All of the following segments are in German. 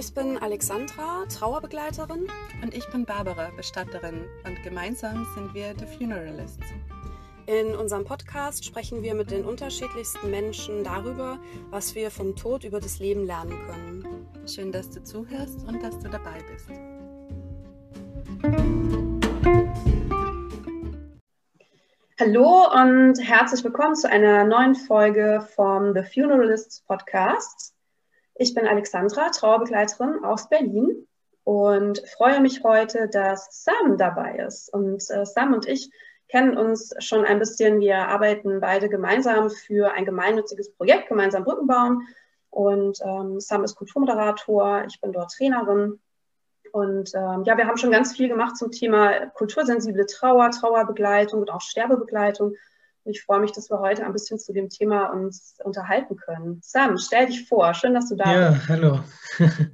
Ich bin Alexandra, Trauerbegleiterin. Und ich bin Barbara, Bestatterin. Und gemeinsam sind wir The Funeralists. In unserem Podcast sprechen wir mit den unterschiedlichsten Menschen darüber, was wir vom Tod über das Leben lernen können. Schön, dass du zuhörst und dass du dabei bist. Hallo und herzlich willkommen zu einer neuen Folge vom The Funeralists Podcast. Ich bin Alexandra, Trauerbegleiterin aus Berlin und freue mich heute, dass Sam dabei ist. Und äh, Sam und ich kennen uns schon ein bisschen. Wir arbeiten beide gemeinsam für ein gemeinnütziges Projekt, gemeinsam Brücken bauen. Und ähm, Sam ist Kulturmoderator, ich bin dort Trainerin. Und ähm, ja, wir haben schon ganz viel gemacht zum Thema kultursensible Trauer, Trauerbegleitung und auch Sterbebegleitung. Ich freue mich, dass wir heute ein bisschen zu dem Thema uns unterhalten können. Sam, stell dich vor. Schön, dass du da ja, bist. Ja, hallo.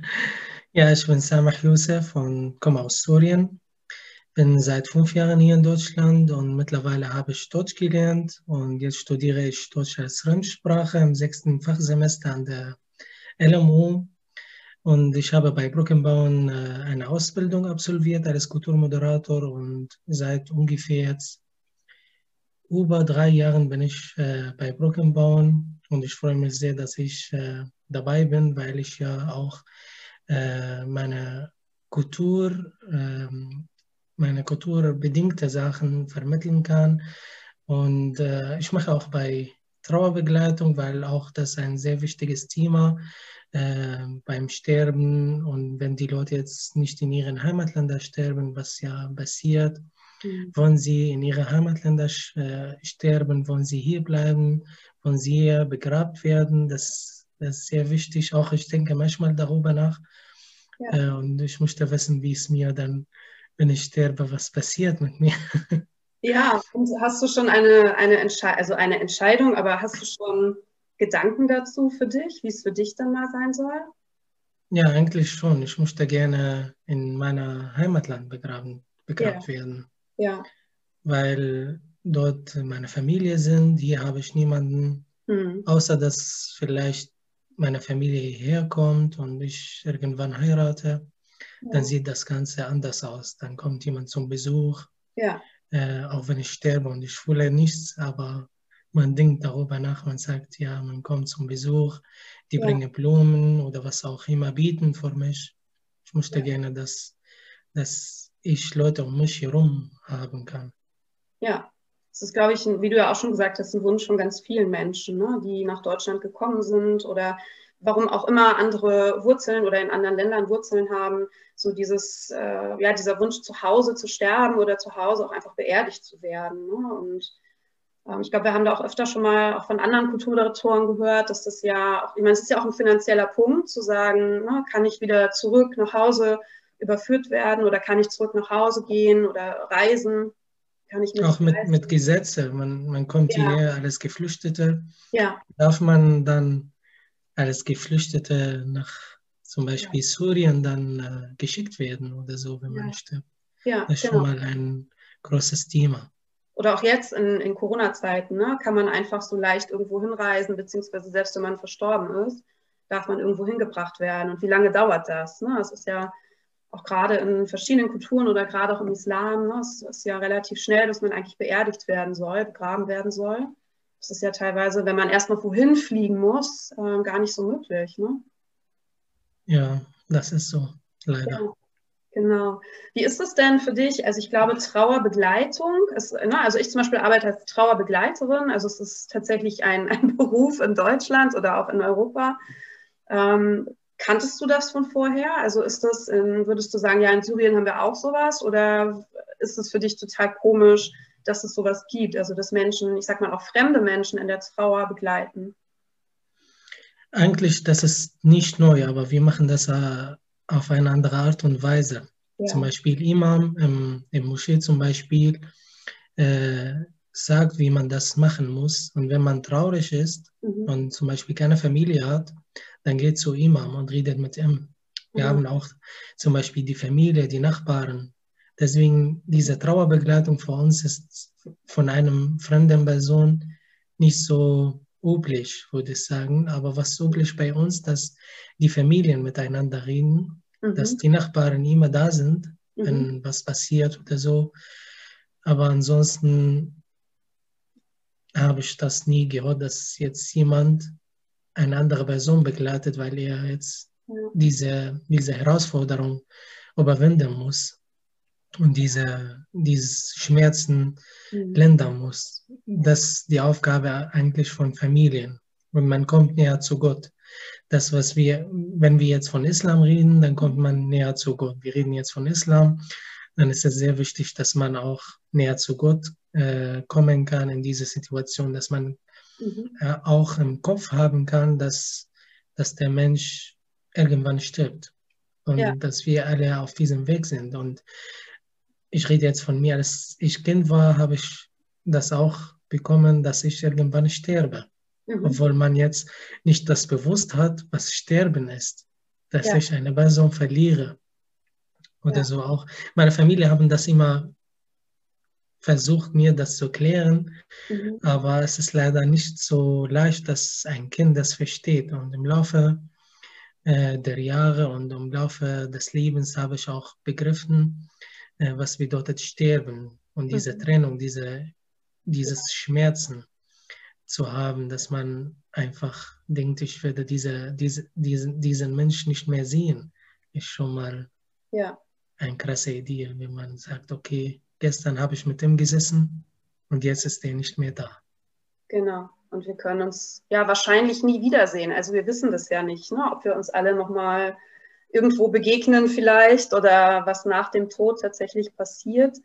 ja, ich bin Samah Youssef und komme aus Syrien. Bin seit fünf Jahren hier in Deutschland und mittlerweile habe ich Deutsch gelernt und jetzt studiere ich Deutsch als Fremdsprache im sechsten Fachsemester an der LMU. Und ich habe bei Brückenbauen äh, eine Ausbildung absolviert als Kulturmoderator und seit ungefähr jetzt über drei Jahren bin ich äh, bei Brückenbauen und ich freue mich sehr, dass ich äh, dabei bin, weil ich ja auch äh, meine Kultur, ähm, meine kulturbedingte Sachen vermitteln kann. Und äh, ich mache auch bei Trauerbegleitung, weil auch das ein sehr wichtiges Thema äh, beim Sterben und wenn die Leute jetzt nicht in ihren Heimatländern sterben, was ja passiert, Mhm. Wollen sie in ihre Heimatländer äh, sterben? Wollen sie hier bleiben? Wollen sie hier begrabt werden? Das, das ist sehr wichtig. Auch ich denke manchmal darüber nach. Ja. Äh, und ich möchte wissen, wie es mir dann, wenn ich sterbe, was passiert mit mir. Ja, und hast du schon eine, eine, Entsche also eine Entscheidung, aber hast du schon Gedanken dazu für dich, wie es für dich dann mal sein soll? Ja, eigentlich schon. Ich möchte gerne in meiner Heimatland begraben, begrabt ja. werden. Ja. Weil dort meine Familie sind, hier habe ich niemanden, mhm. außer dass vielleicht meine Familie hierher kommt und ich irgendwann heirate, ja. dann sieht das Ganze anders aus. Dann kommt jemand zum Besuch, ja. äh, auch wenn ich sterbe und ich fühle nichts, aber man denkt darüber nach, man sagt, ja, man kommt zum Besuch, die ja. bringen Blumen oder was auch immer bieten für mich. Ich möchte gerne, dass, dass ich Leute um mich herum haben kann. Ja, das ist, glaube ich, wie du ja auch schon gesagt hast, ein Wunsch von ganz vielen Menschen, ne, die nach Deutschland gekommen sind oder warum auch immer andere Wurzeln oder in anderen Ländern Wurzeln haben, so dieses, äh, ja, dieser Wunsch zu Hause zu sterben oder zu Hause auch einfach beerdigt zu werden. Ne? Und ähm, ich glaube, wir haben da auch öfter schon mal auch von anderen Kulturdirektoren gehört, dass das ja auch, ich meine, es ist ja auch ein finanzieller Punkt, zu sagen, ne, kann ich wieder zurück nach Hause überführt werden oder kann ich zurück nach Hause gehen oder reisen? Kann ich Auch mit, mit Gesetzen. Man, man kommt ja. hierher als Geflüchtete. Ja. Darf man dann als Geflüchtete nach zum Beispiel ja. Syrien dann äh, geschickt werden oder so, wenn man stirbt? Ja, das ist genau. schon mal ein großes Thema. Oder auch jetzt in, in Corona-Zeiten ne, kann man einfach so leicht irgendwo hinreisen, beziehungsweise selbst wenn man verstorben ist, darf man irgendwo hingebracht werden. Und wie lange dauert das? Ne? Das ist ja auch gerade in verschiedenen Kulturen oder gerade auch im Islam, ne, es ist ja relativ schnell, dass man eigentlich beerdigt werden soll, begraben werden soll. Das ist ja teilweise, wenn man erstmal wohin fliegen muss, äh, gar nicht so möglich. Ne? Ja, das ist so, leider. Ja, genau. Wie ist es denn für dich? Also ich glaube, Trauerbegleitung, ist, ne, also ich zum Beispiel arbeite als Trauerbegleiterin, also es ist tatsächlich ein, ein Beruf in Deutschland oder auch in Europa. Ähm, Kanntest du das von vorher? Also ist das, in, würdest du sagen, ja, in Syrien haben wir auch sowas? Oder ist es für dich total komisch, dass es sowas gibt? Also dass Menschen, ich sag mal auch fremde Menschen in der Trauer begleiten? Eigentlich, das ist nicht neu, aber wir machen das äh, auf eine andere Art und Weise. Ja. Zum Beispiel Imam im, im Moschee zum Beispiel äh, sagt, wie man das machen muss. Und wenn man traurig ist mhm. und zum Beispiel keine Familie hat, dann geht zu Imam und redet mit ihm. Wir mhm. haben auch zum Beispiel die Familie, die Nachbarn. Deswegen diese Trauerbegleitung für uns ist von einem fremden Person nicht so üblich, würde ich sagen. Aber was üblich bei uns, dass die Familien miteinander reden, mhm. dass die Nachbarn immer da sind, mhm. wenn was passiert oder so. Aber ansonsten habe ich das nie gehört, dass jetzt jemand eine andere Person begleitet, weil er jetzt diese, diese Herausforderung überwinden muss und diese, diese Schmerzen mhm. lindern muss. Das ist die Aufgabe eigentlich von Familien. Und man kommt näher zu Gott. Das, was wir, wenn wir jetzt von Islam reden, dann kommt man näher zu Gott. Wir reden jetzt von Islam, dann ist es sehr wichtig, dass man auch näher zu Gott äh, kommen kann in diese Situation, dass man mhm. äh, auch im Kopf haben kann, dass, dass der Mensch irgendwann stirbt und ja. dass wir alle auf diesem Weg sind. Und ich rede jetzt von mir, als ich Kind war, habe ich das auch bekommen, dass ich irgendwann sterbe. Mhm. Obwohl man jetzt nicht das bewusst hat, was Sterben ist, dass ja. ich eine Person verliere. Oder ja. so auch. Meine Familie haben das immer versucht, mir das zu klären, mhm. aber es ist leider nicht so leicht, dass ein Kind das versteht. Und im Laufe äh, der Jahre und im Laufe des Lebens habe ich auch begriffen, äh, was bedeutet Sterben und diese mhm. Trennung, diese, dieses Schmerzen zu haben, dass man einfach denkt, ich werde diese, diese, diesen, diesen Menschen nicht mehr sehen, ist schon mal ja. eine krasse Idee, wenn man sagt, okay, gestern habe ich mit ihm gesessen und jetzt ist er nicht mehr da. Genau. Und wir können uns ja wahrscheinlich nie wiedersehen. Also wir wissen das ja nicht, ne? ob wir uns alle nochmal irgendwo begegnen vielleicht oder was nach dem Tod tatsächlich passiert.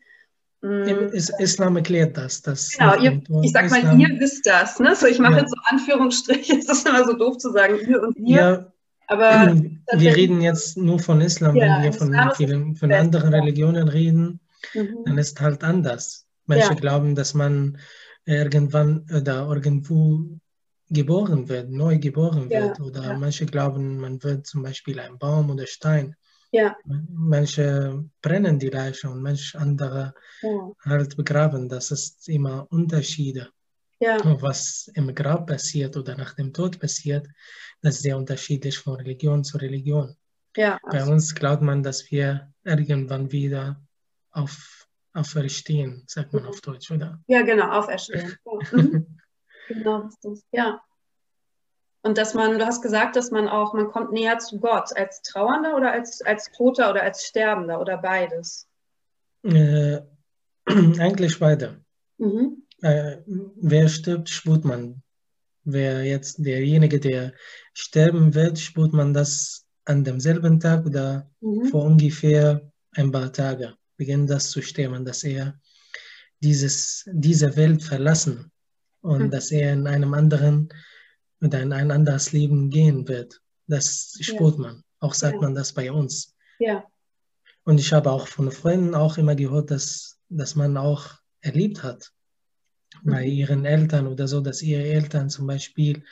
Im mm. Islam erklärt das. das genau, ihr, ich sag mal, Islam, ihr wisst das. Ne? So, ich mache ja. jetzt so Anführungsstriche, es ist immer so doof zu sagen, ihr und ihr. Ja, aber wir reden jetzt nur von Islam, ja, wenn wir von, vielen, von anderen Religionen reden, mhm. dann ist halt anders. Manche glauben, dass man irgendwann oder irgendwo geboren wird, neu geboren wird. Ja, oder ja. manche glauben, man wird zum Beispiel ein Baum oder Stein. Ja. Manche brennen die Leiche und manche andere ja. halt begraben. Das ist immer Unterschiede. Ja. Was im Grab passiert oder nach dem Tod passiert, das ist sehr unterschiedlich von Religion zu Religion. Ja, Bei uns glaubt man, dass wir irgendwann wieder auf, auferstehen, sagt man mhm. auf Deutsch, oder? Ja, genau, auferstehen. Mhm. Genau, ja. Und dass man, du hast gesagt, dass man auch, man kommt näher zu Gott als Trauernder oder als, als Toter oder als Sterbender oder beides? Äh, eigentlich beide. Mhm. Äh, wer stirbt, spürt man. Wer jetzt derjenige, der sterben wird, spürt man das an demselben Tag oder mhm. vor ungefähr ein paar Tagen beginnt das zu sterben, dass er dieses, diese Welt verlassen und mhm. dass er in einem anderen oder in ein anderes Leben gehen wird. Das spürt ja. man. Auch sagt ja. man das bei uns. Ja. Und ich habe auch von Freunden auch immer gehört, dass, dass man auch erlebt hat mhm. bei ihren Eltern oder so, dass ihre Eltern zum Beispiel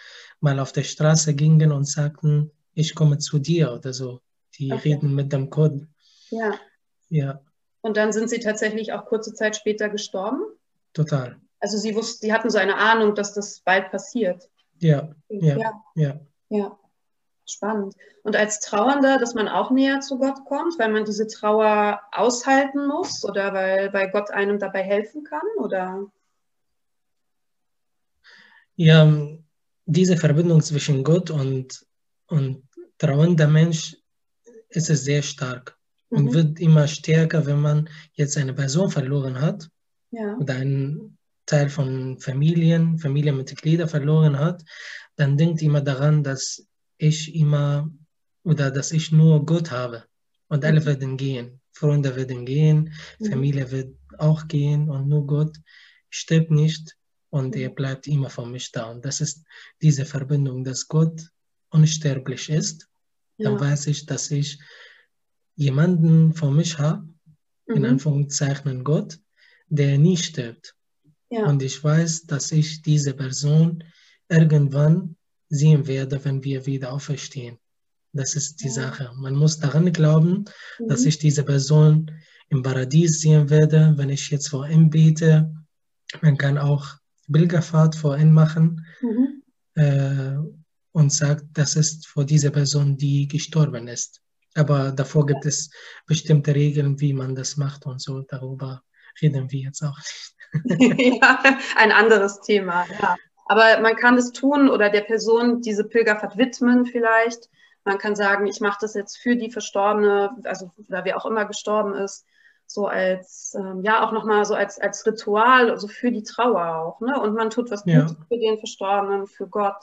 mal auf der Straße gingen und sagten, ich komme zu dir oder so. Die okay. reden mit dem Code. Ja. Ja. Und dann sind sie tatsächlich auch kurze Zeit später gestorben? Total. Also sie wussten, sie hatten so eine Ahnung, dass das bald passiert. Ja, ja, ja. Ja. ja. Spannend. Und als Trauernder, dass man auch näher zu Gott kommt, weil man diese Trauer aushalten muss oder weil, weil Gott einem dabei helfen kann? Oder? Ja, diese Verbindung zwischen Gott und, und trauernder Mensch ist es sehr stark und mhm. wird immer stärker, wenn man jetzt eine Person verloren hat ja. oder einen Teil von Familien, Familienmitglieder verloren hat, dann denkt immer daran, dass ich immer oder dass ich nur Gott habe und alle mhm. werden gehen. Freunde werden gehen, mhm. Familie wird auch gehen und nur Gott stirbt nicht und er mhm. bleibt immer für mich da. Und das ist diese Verbindung, dass Gott unsterblich ist. Dann ja. weiß ich, dass ich jemanden vor mich habe, mhm. in Anführungszeichen Gott, der nie stirbt. Ja. Und ich weiß, dass ich diese Person irgendwann sehen werde, wenn wir wieder auferstehen. Das ist die ja. Sache. Man muss daran glauben, mhm. dass ich diese Person im Paradies sehen werde, wenn ich jetzt vor ihm bete. Man kann auch Pilgerfahrt vor ihm machen. Mhm. äh, und sagt, das ist für diese Person, die gestorben ist. Aber davor gibt es bestimmte Regeln, wie man das macht und so. Darüber reden wir jetzt auch nicht. ja, ein anderes Thema, ja. Aber man kann es tun oder der Person diese Pilgerfahrt widmen vielleicht. Man kann sagen, ich mache das jetzt für die Verstorbene, also oder wer auch immer gestorben ist, so als, ähm, ja, auch nochmal so als, als Ritual, also für die Trauer auch. Ne? Und man tut was ja. Gutes für den Verstorbenen, für Gott.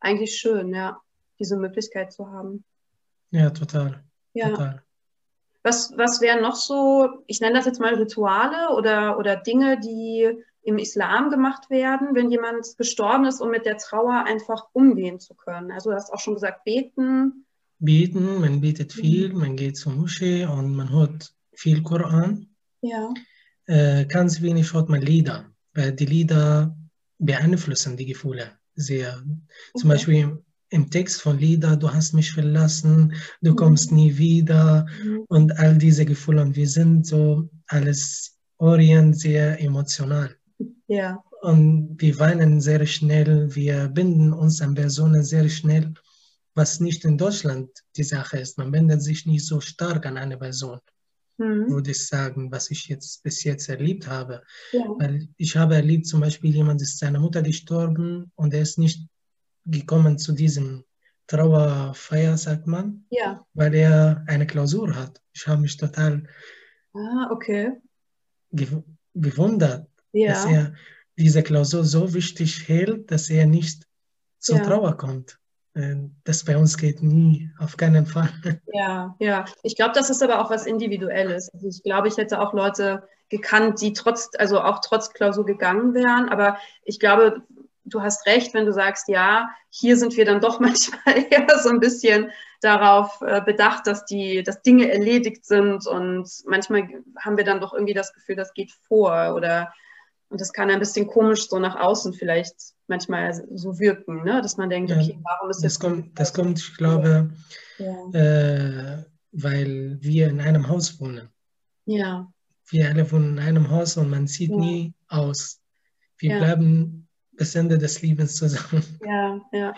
Eigentlich schön, ja, diese Möglichkeit zu haben. Ja, total. Ja. total. Was, was wären noch so, ich nenne das jetzt mal Rituale oder, oder Dinge, die im Islam gemacht werden, wenn jemand gestorben ist, um mit der Trauer einfach umgehen zu können? Also du hast auch schon gesagt, beten. Beten, man betet viel, mhm. man geht zur Moschee und man hört viel Koran. Ja. Äh, ganz wenig hört man Lieder, weil die Lieder beeinflussen die Gefühle sehr. Okay. Zum Beispiel im Text von Lieder, du hast mich verlassen, du mhm. kommst nie wieder mhm. und all diese Gefühle. Und wir sind so alles Orient sehr emotional. Ja. Und wir weinen sehr schnell, wir binden uns an Personen sehr schnell, was nicht in Deutschland die Sache ist. Man bindet sich nicht so stark an eine Person mhm. würde ich sagen, was ich jetzt bis jetzt erlebt habe. Ja. Weil ich habe erlebt, zum Beispiel jemand ist seine Mutter gestorben und er ist nicht gekommen zu diesem Trauerfeier, sagt man, ja. weil er eine Klausur hat. Ich habe mich total ah, okay. gew gewundert, ja. dass er diese Klausur so wichtig hält, dass er nicht zur Trauer kommt. Ähm, das bei uns geht nie, auf keinen Fall. Ja, ja. Ich glaube, das ist aber auch was Individuelles. Also ich glaube, ich hätte auch Leute gekannt, die trotz, also auch trotz Klausur gegangen wären. Aber ich glaube, du hast recht, wenn du sagst, ja, hier sind wir dann doch manchmal eher so ein bisschen darauf äh, bedacht, dass die, dass Dinge erledigt sind und manchmal haben wir dann doch irgendwie das Gefühl, das geht vor oder und das kann ein bisschen komisch so nach außen vielleicht manchmal so wirken, ne? dass man denkt, okay, warum ist das? Das kommt, das kommt ich glaube, ja. äh, weil wir in einem Haus wohnen. Ja. Wir alle wohnen in einem Haus und man sieht ja. nie aus. Wir ja. bleiben bis Ende des Lebens zusammen. Ja, ja.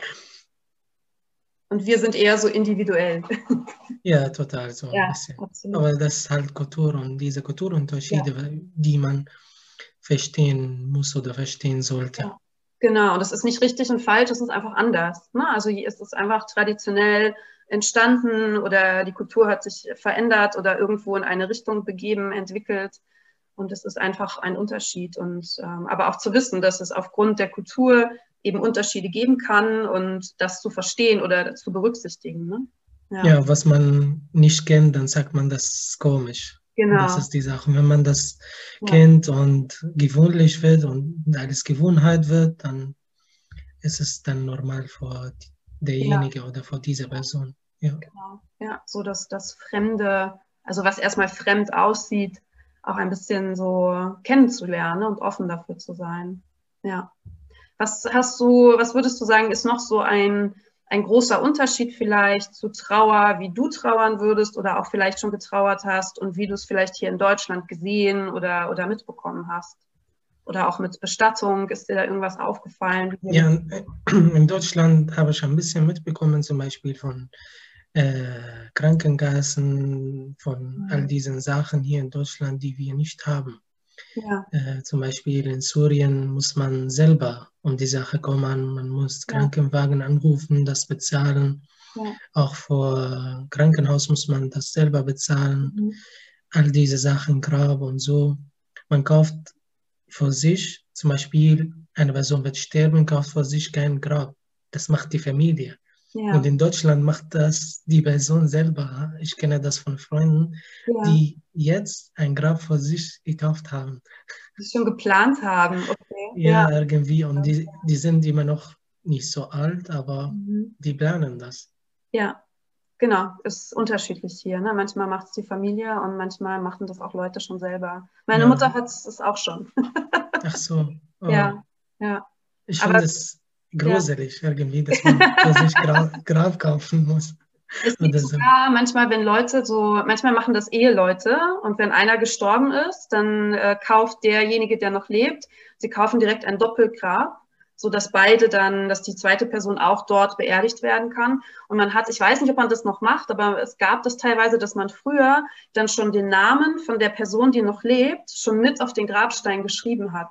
Und wir sind eher so individuell. Ja, total so ja, ein bisschen. Absolut. Aber das ist halt Kultur und diese Kulturunterschiede, die man verstehen muss oder verstehen sollte. Ja, genau, und das ist nicht richtig und falsch, es ist einfach anders. Ne? Also hier ist es einfach traditionell entstanden oder die Kultur hat sich verändert oder irgendwo in eine Richtung begeben, entwickelt. Und es ist einfach ein Unterschied. Und ähm, aber auch zu wissen, dass es aufgrund der Kultur eben Unterschiede geben kann und das zu verstehen oder zu berücksichtigen. Ne? Ja. ja. was man nicht kennt, dann sagt man, das ist komisch. Genau. Das ist die Sache. Wenn man das ja. kennt und gewöhnlich wird und alles Gewohnheit wird, dann ist es dann normal für derjenige ja. oder für diese Person. Ja. Genau. Ja, so dass das Fremde, also was erstmal fremd aussieht, auch ein bisschen so kennenzulernen und offen dafür zu sein. Ja. Was hast du, was würdest du sagen, ist noch so ein ein großer Unterschied vielleicht zu Trauer, wie du trauern würdest oder auch vielleicht schon getrauert hast und wie du es vielleicht hier in Deutschland gesehen oder, oder mitbekommen hast? Oder auch mit Bestattung, ist dir da irgendwas aufgefallen? Ja, in Deutschland habe ich ein bisschen mitbekommen, zum Beispiel von äh, Krankenkassen, von mhm. all diesen Sachen hier in Deutschland, die wir nicht haben. Ja. Äh, zum Beispiel in Syrien muss man selber um die Sache kommen. Man muss ja. Krankenwagen anrufen, das bezahlen. Ja. Auch vor Krankenhaus muss man das selber bezahlen. Mhm. All diese Sachen, Grab und so. Man kauft für sich, zum Beispiel eine Person wird sterben, kauft für sich kein Grab. Das macht die Familie. Ja. Und in Deutschland macht das die Person selber. Ich kenne das von Freunden, ja. die jetzt ein Grab für sich gekauft haben. Die schon geplant haben, okay. Ja, ja. irgendwie. Und die, die sind immer noch nicht so alt, aber mhm. die planen das. Ja, genau. Ist unterschiedlich hier. Ne? Manchmal macht es die Familie und manchmal machen das auch Leute schon selber. Meine Mutter hat es auch schon. Ach so. Oh. Ja, ja. Ich finde es gruselig ja. irgendwie, dass man sich Grab, Grab kaufen muss. Gibt sogar manchmal, wenn Leute so, manchmal machen das Eheleute und wenn einer gestorben ist, dann äh, kauft derjenige, der noch lebt, sie kaufen direkt ein Doppelgrab, so dass beide dann, dass die zweite Person auch dort beerdigt werden kann. Und man hat, ich weiß nicht, ob man das noch macht, aber es gab das teilweise, dass man früher dann schon den Namen von der Person, die noch lebt, schon mit auf den Grabstein geschrieben hat.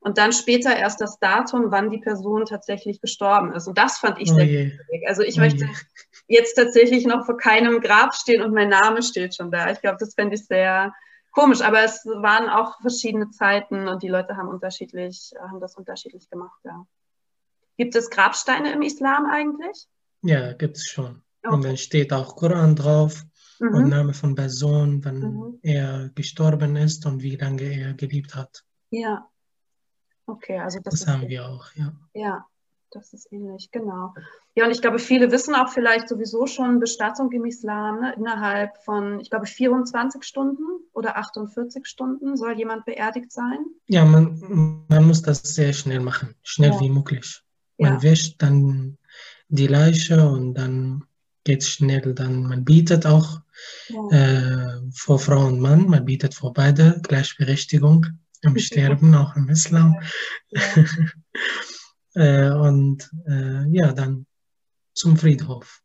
Und dann später erst das Datum, wann die Person tatsächlich gestorben ist. Und das fand ich oh sehr wichtig. Also ich oh möchte je. jetzt tatsächlich noch vor keinem Grab stehen und mein Name steht schon da. Ich glaube, das fände ich sehr, komisch, aber es waren auch verschiedene Zeiten und die Leute haben unterschiedlich, haben das unterschiedlich gemacht, ja. Gibt es Grabsteine im Islam eigentlich? Ja, gibt es schon. Okay. Und dann steht auch Koran drauf mhm. und Name von Person, wann mhm. er gestorben ist und wie lange er geliebt hat. Ja. Okay, also das, das haben wir auch, ja. Ja, das ist ähnlich, genau. Ja, und ich glaube, viele wissen auch vielleicht sowieso schon Bestattung im Islam. Ne? Innerhalb von, ich glaube, 24 Stunden oder 48 Stunden soll jemand beerdigt sein. Ja, man, man muss das sehr schnell machen, schnell ja. wie möglich. Man ja. wäscht dann die Leiche und dann geht es schnell. Dann man bietet auch ja. äh, vor Frau und Mann, man bietet vor beide Gleichberechtigung im Sterben, auch im Islam. Äh, und äh, ja, dann zum Friedhof.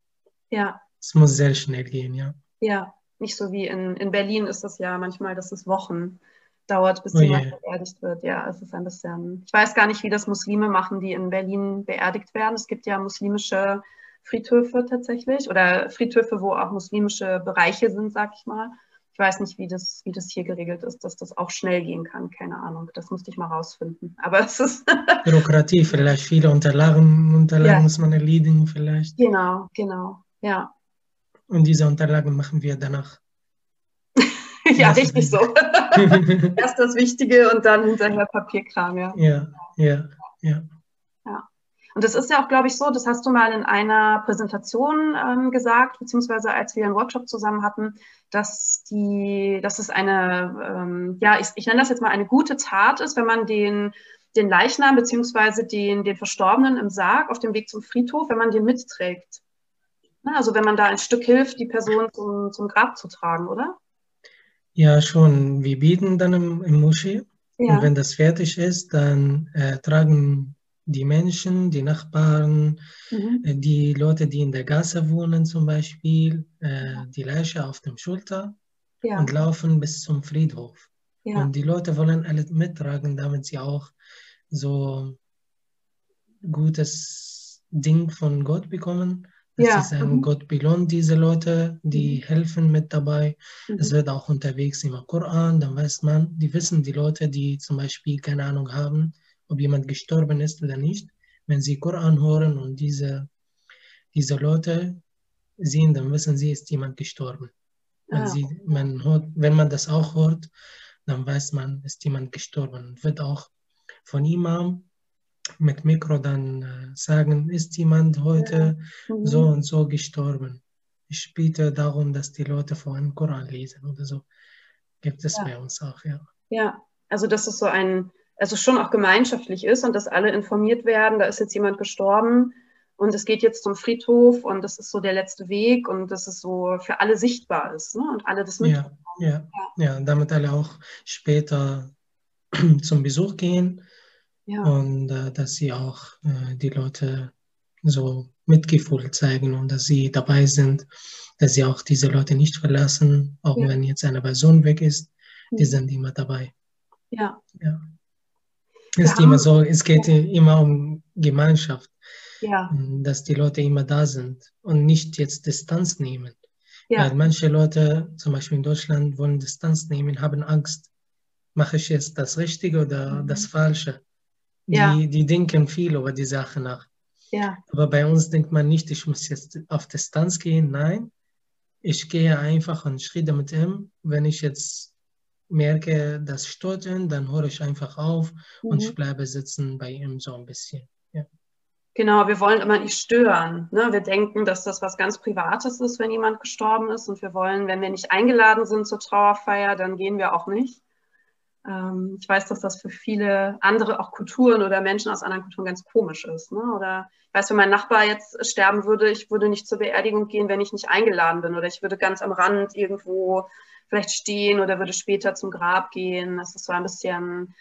Ja. Es muss sehr schnell gehen, ja. Ja, nicht so wie in, in Berlin ist es ja manchmal, dass es Wochen dauert, bis oh jemand yeah. beerdigt wird. Ja, es ist ein bisschen. Ich weiß gar nicht, wie das Muslime machen, die in Berlin beerdigt werden. Es gibt ja muslimische Friedhöfe tatsächlich oder Friedhöfe, wo auch muslimische Bereiche sind, sag ich mal. Ich weiß nicht, wie das, wie das hier geregelt ist, dass das auch schnell gehen kann. Keine Ahnung. Das musste ich mal rausfinden. Aber es ist. Bürokratie, vielleicht viele Unterlagen, Unterlagen ja. muss man erledigen, vielleicht. Genau, genau. Ja. Und diese Unterlagen machen wir danach. ja, richtig so. Erst das Wichtige und dann hinterher Papierkram, ja. Ja, ja, ja. Und das ist ja auch, glaube ich, so, das hast du mal in einer Präsentation ähm, gesagt, beziehungsweise als wir einen Workshop zusammen hatten, dass die, dass es eine, ähm, ja, ich, ich nenne das jetzt mal eine gute Tat ist, wenn man den, den Leichnam beziehungsweise den, den Verstorbenen im Sarg auf dem Weg zum Friedhof, wenn man den mitträgt. Also wenn man da ein Stück hilft, die Person zum, zum Grab zu tragen, oder? Ja, schon. Wir bieten dann im, im Moschee. Ja. Und wenn das fertig ist, dann äh, tragen die Menschen, die Nachbarn, mhm. Äh, die Leute, die in der Gasse wohnen zum Beispiel, äh, die Leiche auf dem Schulter ja. und laufen bis zum Friedhof. Ja. Und die Leute wollen alles mittragen, damit sie auch so gutes Ding von Gott bekommen. Dass ja. sie sagen, mhm. Gott belohnt diese Leute, die mhm. helfen mit dabei. Mhm. Es wird auch unterwegs immer Koran, dann weiß man, die wissen die Leute, die zum Beispiel keine Ahnung haben, ob jemand gestorben ist oder nicht. Wenn sie Koran hören und diese, diese Leute sehen, dann wissen sie, ist jemand gestorben. Wenn, ah. sie, man hört, wenn man das auch hört, dann weiß man, ist jemand gestorben. Wird auch von Imam mit Mikro dann äh, sagen, ist jemand heute ja. mhm. so und so gestorben. Ich biete darum, dass die Leute vor einem Koran lesen oder so. Gibt es ja. bei uns auch, ja. Ja, also das ist so ein also schon auch gemeinschaftlich ist und dass alle informiert werden, da ist jetzt jemand gestorben und es geht jetzt zum Friedhof und das ist so der letzte Weg und dass es so für alle sichtbar ist ne? und alle das mitbekommen. Ja, ja, ja. ja, damit alle auch später zum Besuch gehen ja. und äh, dass sie auch äh, die Leute so Mitgefühl zeigen und dass sie dabei sind, dass sie auch diese Leute nicht verlassen, auch ja. wenn jetzt eine Person weg ist, die sind immer dabei. Ja. ja ist immer so, es geht immer um Gemeinschaft. Ja. Dass die Leute immer da sind und nicht jetzt Distanz nehmen. Ja. Weil manche Leute, zum Beispiel in Deutschland, wollen Distanz nehmen, haben Angst. Mache ich jetzt das Richtige oder mhm. das Falsche? Die, ja. die denken viel über die Sache nach. Ja. Aber bei uns denkt man nicht, ich muss jetzt auf Distanz gehen. Nein, ich gehe einfach einen Schritt mit ihm. Wenn ich jetzt merke, das stört ihn, dann höre ich einfach auf mhm. und ich bleibe sitzen bei ihm so ein bisschen. Ja. Genau, wir wollen immer nicht stören. Ne? Wir denken, dass das was ganz Privates ist, wenn jemand gestorben ist. Und wir wollen, wenn wir nicht eingeladen sind zur Trauerfeier, dann gehen wir auch nicht. Ähm, ich weiß, dass das für viele andere, auch Kulturen oder Menschen aus anderen Kulturen ganz komisch ist. Ne? Oder ich weiß, wenn mein Nachbar jetzt sterben würde, ich würde nicht zur Beerdigung gehen, wenn ich nicht eingeladen bin. Oder ich würde ganz am Rand irgendwo vielleicht stehen oder würde später zum Grab gehen. Das ist so ein bisschen,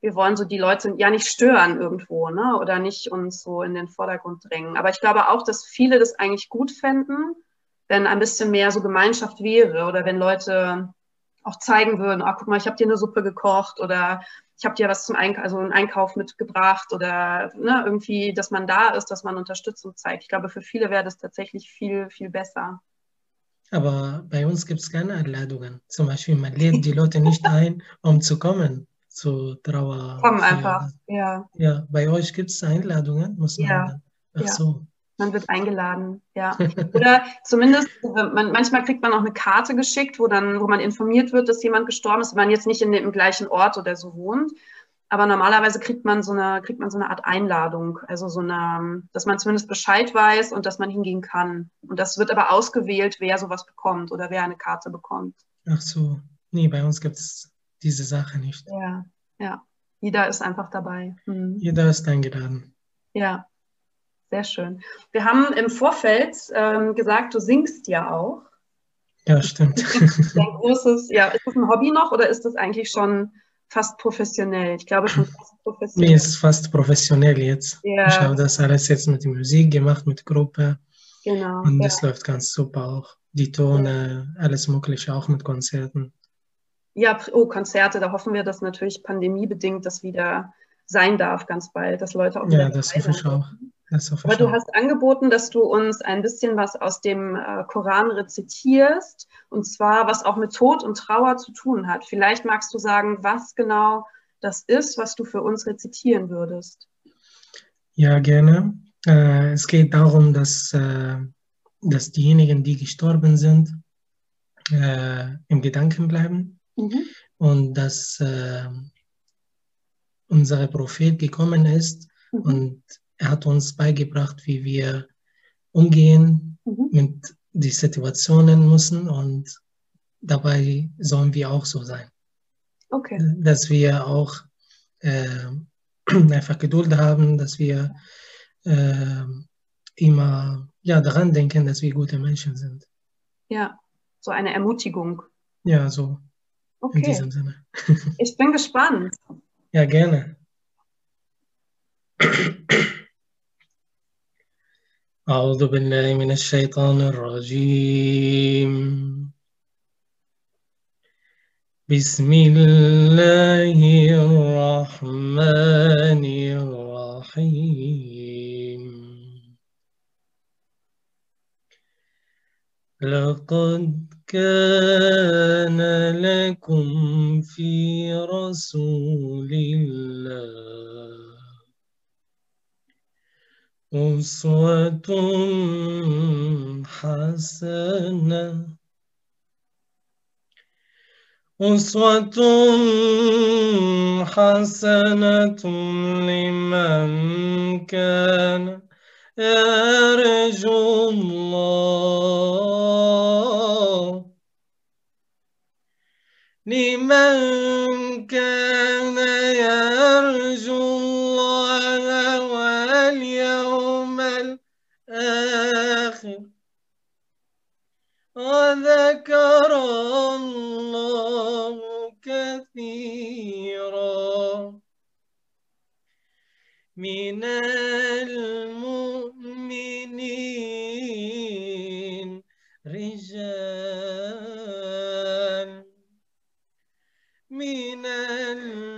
wir wollen so die Leute ja nicht stören irgendwo, ne? Oder nicht uns so in den Vordergrund drängen. Aber ich glaube auch, dass viele das eigentlich gut fänden, wenn ein bisschen mehr so Gemeinschaft wäre oder wenn Leute auch zeigen würden, ah, guck mal, ich habe dir eine Suppe gekocht oder ich habe dir was zum Einkauf, also einen Einkauf mitgebracht oder ne, irgendwie, dass man da ist, dass man Unterstützung zeigt. Ich glaube, für viele wäre das tatsächlich viel, viel besser. Aber bei uns gibt es keine Einladungen. Zum Beispiel, man lädt die Leute nicht ein, um zu kommen zu Trauer. Kommen einfach, ja. Ja, bei euch gibt es Einladungen, muss man. Ja. Ach ja. so. Man wird eingeladen, ja. Oder zumindest, man, manchmal kriegt man auch eine Karte geschickt, wo dann, wo man informiert wird, dass jemand gestorben ist, wenn man jetzt nicht in dem gleichen Ort oder so wohnt. Aber normalerweise kriegt man so eine, kriegt man so eine Art Einladung, also so eine, dass man zumindest Bescheid weiß und dass man hingehen kann. Und das wird aber ausgewählt, wer sowas bekommt oder wer eine Karte bekommt. Ach so. Nee, bei uns gibt es diese Sache nicht. Ja, ja. Jeder ist einfach dabei. Hm. Jeder ist eingeladen. Ja, sehr schön. Wir haben im Vorfeld ähm, gesagt, du singst ja auch. Ja, stimmt. Ein großes, ja, ist das ein Hobby noch oder ist das eigentlich schon fast professionell? Ich glaube schon fast professionell. Nee, ist fast professionell jetzt. Ja. Ich habe das alles jetzt mit der Musik gemacht, mit Gruppe. Genau. Und das ja. läuft ganz super auch. Die Tone, alles Mögliche, auch mit Konzerten. Ja, oh, Konzerte, da hoffen wir, dass natürlich pandemiebedingt das wieder sein darf, ganz bald, dass Leute auch. Ja, das hoffe ich auch. Aber du hast angeboten, dass du uns ein bisschen was aus dem äh, Koran rezitierst, und zwar was auch mit Tod und Trauer zu tun hat. Vielleicht magst du sagen, was genau das ist, was du für uns rezitieren würdest. Ja, gerne. Äh, es geht darum, dass, äh, dass diejenigen, die gestorben sind, im Gedanken bleiben mhm. und dass unser Prophet gekommen ist mhm. und er hat uns beigebracht, wie wir umgehen mhm. mit den Situationen müssen und dabei sollen wir auch so sein. Okay. Dass wir auch äh, einfach Geduld haben, dass wir äh, immer ja, daran denken, dass wir gute Menschen sind. Ja, so eine Ermutigung. Ja, so. Okay. In diesem Sinne. ich bin gespannt. Ja, gerne. أعوذ بالله من الشيطان الرجيم. بسم الله الرحمن الرحيم. لقد كان لكم في رسول الله أسوة حسنة. أسوة حسنة لمن كان يرجو الله. لمن كان يرجو وذكر الله كثيرا من المؤمنين رجال من المؤمنين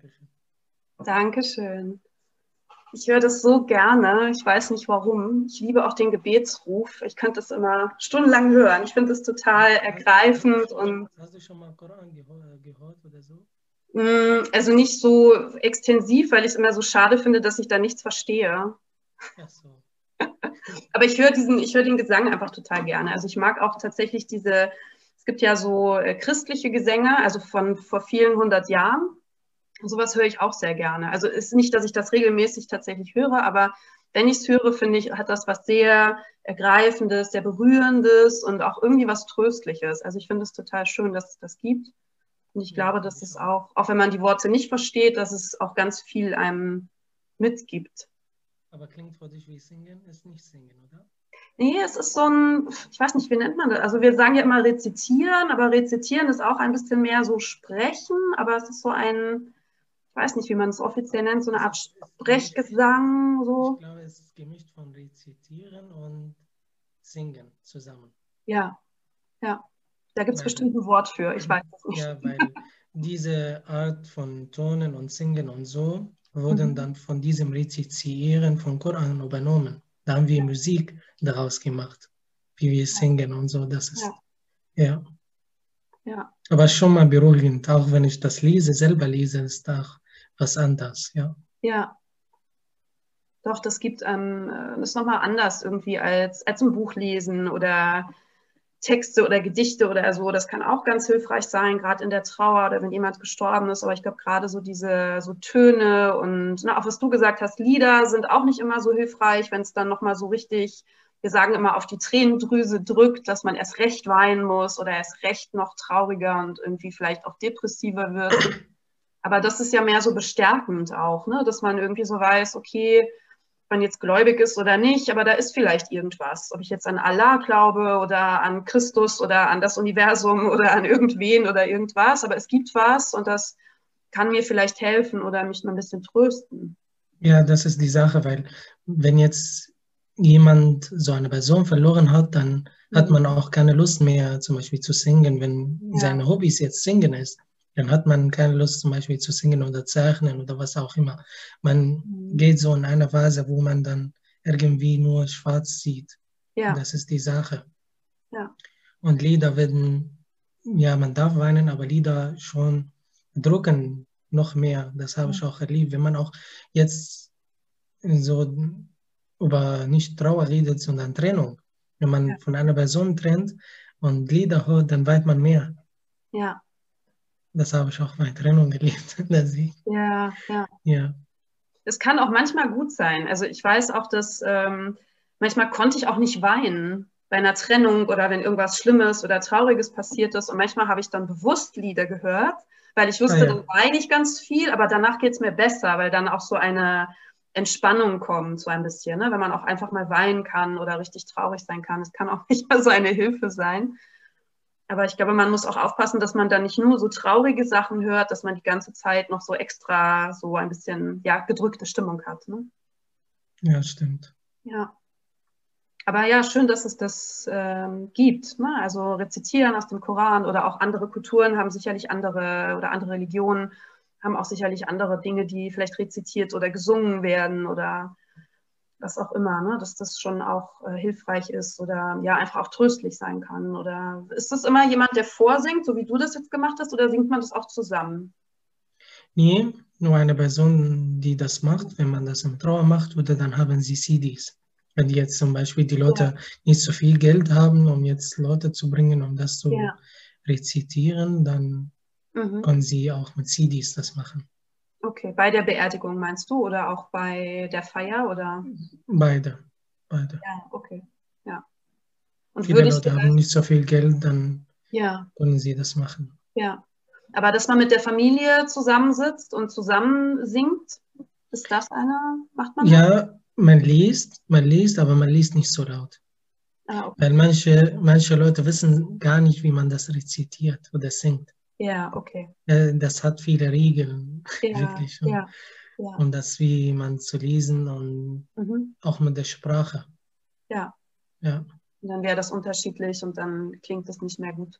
Dankeschön. Dankeschön. Ich höre das so gerne. Ich weiß nicht warum. Ich liebe auch den Gebetsruf. Ich könnte es immer stundenlang hören. Ich finde es total ergreifend. Und Hast du schon mal Koran gehört oder so? Mm, also nicht so extensiv, weil ich es immer so schade finde, dass ich da nichts verstehe. Ach so. Aber ich höre diesen, ich höre den Gesang einfach total gerne. Also ich mag auch tatsächlich diese Es gibt ja so äh, christliche Gesänge, also von vor vielen hundert Jahren. Sowas höre ich auch sehr gerne. Also ist nicht, dass ich das regelmäßig tatsächlich höre, aber wenn ich es höre, finde ich, hat das was sehr Ergreifendes, sehr Berührendes und auch irgendwie was Tröstliches. Also ich finde es total schön, dass es das gibt. Und ich glaube, dass es auch, auch wenn man die Worte nicht versteht, dass es auch ganz viel einem mitgibt. Aber klingt für dich wie Singen, ist nicht Singen, oder? Nee, es ist so ein, ich weiß nicht, wie nennt man das? Also wir sagen ja immer rezitieren, aber rezitieren ist auch ein bisschen mehr so sprechen, aber es ist so ein, weiß nicht, wie man es offiziell nennt, so eine Art Sprechgesang. So. Ich glaube, es ist gemischt von rezitieren und singen zusammen. Ja, ja. Da gibt es bestimmt ein Wort für, ich weiß es nicht. Ja, weil diese Art von Tonen und Singen und so wurden mhm. dann von diesem Rezitieren von Koran übernommen. Da haben wir Musik daraus gemacht, wie wir singen und so. Das ist, ja. ja. ja. Aber schon mal beruhigend, auch wenn ich das lese, selber lese, ist auch was anderes, ja. Ja. Doch, das gibt ähm, das ist nochmal anders irgendwie als, als ein Buch lesen oder Texte oder Gedichte oder so. Das kann auch ganz hilfreich sein, gerade in der Trauer oder wenn jemand gestorben ist. Aber ich glaube, gerade so diese so Töne und na, auch was du gesagt hast, Lieder sind auch nicht immer so hilfreich, wenn es dann nochmal so richtig, wir sagen immer, auf die Tränendrüse drückt, dass man erst recht weinen muss oder erst recht noch trauriger und irgendwie vielleicht auch depressiver wird. Aber das ist ja mehr so bestärkend auch, ne? dass man irgendwie so weiß, okay, man jetzt gläubig ist oder nicht, aber da ist vielleicht irgendwas. Ob ich jetzt an Allah glaube oder an Christus oder an das Universum oder an irgendwen oder irgendwas, aber es gibt was und das kann mir vielleicht helfen oder mich mal ein bisschen trösten. Ja, das ist die Sache, weil wenn jetzt jemand so eine Person verloren hat, dann mhm. hat man auch keine Lust mehr zum Beispiel zu singen, wenn ja. seine Hobbys jetzt singen ist dann hat man keine Lust zum Beispiel zu singen oder zeichnen oder was auch immer. Man mhm. geht so in eine Phase, wo man dann irgendwie nur schwarz sieht. Ja. Das ist die Sache. Ja. Und Lieder werden, ja, man darf weinen, aber Lieder schon drucken noch mehr. Das habe ich auch erlebt. Wenn man auch jetzt so über nicht Trauer redet, sondern Trennung. Wenn man ja. von einer Person trennt und Lieder hört, dann weint man mehr. Ja. Das habe ich auch bei Trennung erlebt. ja, ja. Ja. Es kann auch manchmal gut sein. Also ich weiß auch, dass ähm, manchmal konnte ich auch nicht weinen bei einer Trennung oder wenn irgendwas Schlimmes oder Trauriges passiert ist. Und manchmal habe ich dann bewusst Lieder gehört, weil ich wusste, ah, ja. dann weine ich ganz viel, aber danach geht es mir besser, weil dann auch so eine Entspannung kommt, so ein bisschen, ne? wenn man auch einfach mal weinen kann oder richtig traurig sein kann. Es kann auch nicht mal so eine Hilfe sein. Aber ich glaube, man muss auch aufpassen, dass man da nicht nur so traurige Sachen hört, dass man die ganze Zeit noch so extra so ein bisschen ja, gedrückte Stimmung hat. Ne? Ja, stimmt. Ja. Aber ja, schön, dass es das ähm, gibt. Ne? Also rezitieren aus dem Koran oder auch andere Kulturen haben sicherlich andere oder andere Religionen haben auch sicherlich andere Dinge, die vielleicht rezitiert oder gesungen werden oder was auch immer, ne? dass das schon auch äh, hilfreich ist oder ja einfach auch tröstlich sein kann. Oder ist das immer jemand, der vorsingt, so wie du das jetzt gemacht hast, oder singt man das auch zusammen? Nee, nur eine Person, die das macht, wenn man das im Trauer macht, oder dann haben sie CDs. Wenn jetzt zum Beispiel die Leute ja. nicht so viel Geld haben, um jetzt Leute zu bringen, um das zu ja. rezitieren, dann mhm. können sie auch mit CDs das machen. Okay, bei der Beerdigung meinst du oder auch bei der Feier oder? Beide, beide. Ja, okay, ja. Und Viele Leute haben nicht so viel Geld, dann ja. können sie das machen. Ja, aber dass man mit der Familie zusammensitzt und zusammen singt, ist das eine, macht man? Ja, das? man liest, man liest, aber man liest nicht so laut. Ah, okay. Weil manche, manche Leute wissen gar nicht, wie man das rezitiert oder singt. Ja, okay. Das hat viele Regeln, ja, wirklich. Und, ja, ja. und das, wie man zu lesen und mhm. auch mit der Sprache. Ja. Ja. Und dann wäre das unterschiedlich und dann klingt das nicht mehr gut.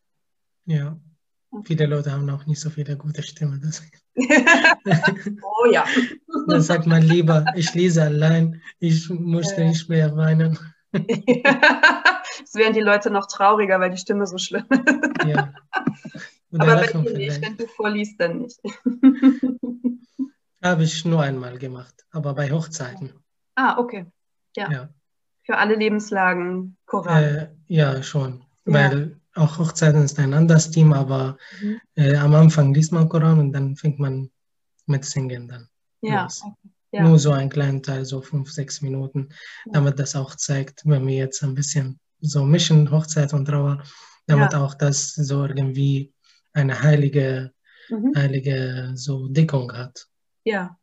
Ja. Okay. Viele Leute haben auch nicht so viele gute Stimme. oh ja. Dann sagt man lieber, ich lese allein, ich möchte nicht mehr weinen. Es wären die Leute noch trauriger, weil die Stimme so schlimm ist. Ja. Aber bei dir nicht, wenn du vorliest, dann nicht. Habe ich nur einmal gemacht, aber bei Hochzeiten. Ah, okay. Ja. ja. Für alle Lebenslagen Koran. Äh, ja, schon. Ja. Weil auch Hochzeiten ist ein anderes Team, aber mhm. äh, am Anfang liest man Koran und dann fängt man mit Singen dann. Ja. ja. Nur so einen kleinen Teil, so fünf, sechs Minuten, damit das auch zeigt, wenn wir jetzt ein bisschen so mischen, Hochzeit und Trauer, damit auch das so irgendwie eine heilige, mhm. heilige so Deckung hat. Ja.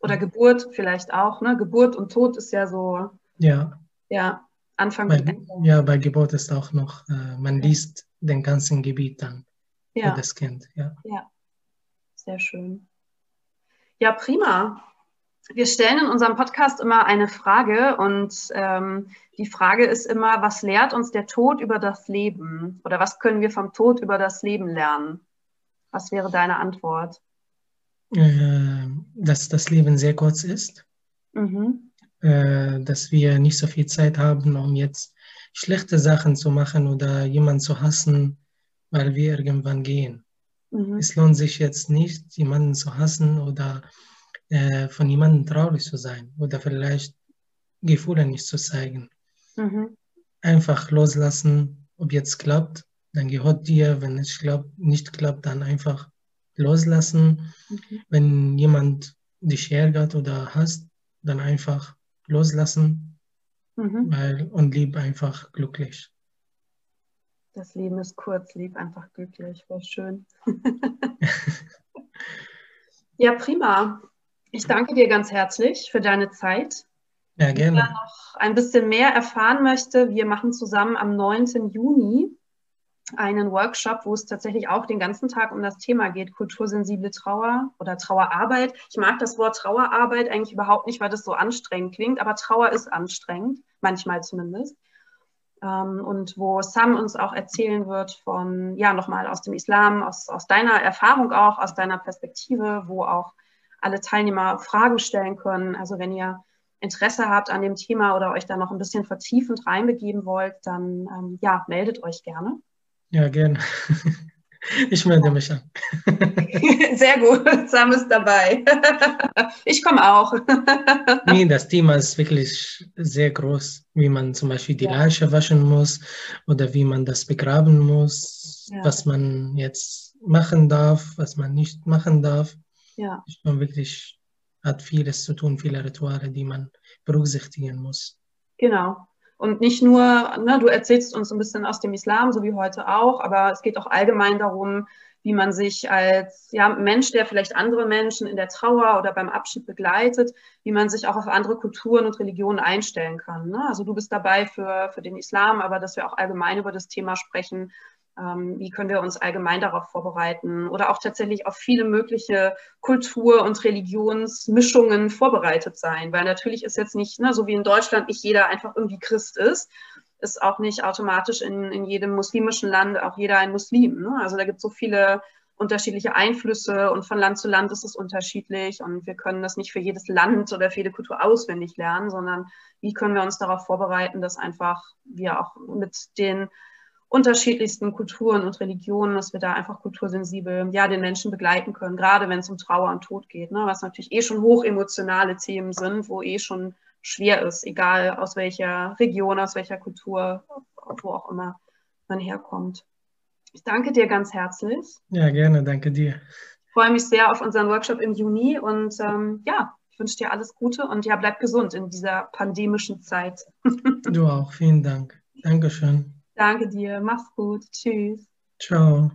Oder Geburt vielleicht auch, ne? Geburt und Tod ist ja so. Ja. Ja, Anfang bei, Ja, bei Geburt ist auch noch, äh, man liest den ganzen Gebiet dann ja. für das Kind. Ja. ja, sehr schön. Ja, prima. Wir stellen in unserem Podcast immer eine Frage und ähm, die Frage ist immer, was lehrt uns der Tod über das Leben? Oder was können wir vom Tod über das Leben lernen? Was wäre deine Antwort? Äh, dass das Leben sehr kurz ist. Mhm äh, dass wir nicht so viel Zeit haben, um jetzt schlechte Sachen zu machen oder jemanden zu hassen, weil wir irgendwann gehen. Mhm. Es lohnt sich jetzt nicht, jemanden zu hassen oder äh, von jemandem traurig zu sein oder vielleicht Gefühle nicht zu zeigen. Mhm. Einfach loslassen, ob jetzt klappt, dann gehört dir, wenn es klappt, nicht klappt, dann einfach loslassen. Mhm. Wenn jemand dich ärgert oder hasst, dann einfach loslassen mhm. weil, und lieb einfach glücklich. Das Leben ist kurz, lieb einfach glücklich, war schön. ja, prima. Ich danke dir ganz herzlich für deine Zeit. Ja, gerne. Wer noch ein bisschen mehr erfahren möchte, wir machen zusammen am 9. Juni einen Workshop, wo es tatsächlich auch den ganzen Tag um das Thema geht, kultursensible Trauer oder Trauerarbeit. Ich mag das Wort Trauerarbeit eigentlich überhaupt nicht, weil das so anstrengend klingt, aber Trauer ist anstrengend, manchmal zumindest. Ähm, und wo Sam uns auch erzählen wird von, ja, nochmal aus dem Islam, aus, aus deiner Erfahrung auch, aus deiner Perspektive, wo auch alle Teilnehmer Fragen stellen können. Also wenn ihr Interesse habt an dem Thema oder euch da noch ein bisschen vertiefend reinbegeben wollt, dann ähm, ja, meldet euch gerne. Ja, gerne. Ich melde mich an. Sehr gut, Sam ist dabei. Ich komme auch. Nee, das Thema ist wirklich sehr groß, wie man zum Beispiel die ja. Leiche waschen muss oder wie man das begraben muss, ja. was man jetzt machen darf, was man nicht machen darf. Ja. Man wirklich hat vieles zu tun, viele Rituale, die man berücksichtigen muss. Genau. Und nicht nur, ne, du erzählst uns ein bisschen aus dem Islam, so wie heute auch, aber es geht auch allgemein darum, wie man sich als ja, Mensch, der vielleicht andere Menschen in der Trauer oder beim Abschied begleitet, wie man sich auch auf andere Kulturen und Religionen einstellen kann. Ne? Also du bist dabei für, für den Islam, aber dass wir auch allgemein über das Thema sprechen, wie können wir uns allgemein darauf vorbereiten oder auch tatsächlich auf viele mögliche Kultur- und Religionsmischungen vorbereitet sein. Weil natürlich ist jetzt nicht, ne, so wie in Deutschland, nicht jeder einfach irgendwie Christ ist, ist auch nicht automatisch in, in jedem muslimischen Land auch jeder ein Muslim. Ne? Also da gibt es so viele unterschiedliche Einflüsse und von Land zu Land ist es unterschiedlich und wir können das nicht für jedes Land oder für jede Kultur auswendig lernen, sondern wie können wir uns darauf vorbereiten, dass einfach wir auch mit den unterschiedlichsten Kulturen und Religionen, dass wir da einfach kultursensibel ja, den Menschen begleiten können, gerade wenn es um Trauer und Tod geht, ne? was natürlich eh schon hochemotionale Themen sind, wo eh schon schwer ist, egal aus welcher Region, aus welcher Kultur, wo auch immer man herkommt. Ich danke dir ganz herzlich. Ja, gerne, danke dir. Ich freue mich sehr auf unseren Workshop im Juni und ähm, ja, ich wünsche dir alles Gute und ja, bleib gesund in dieser pandemischen Zeit. du auch, vielen Dank. Dankeschön. Danke dir. Mach's gut. Tschüss. Ciao.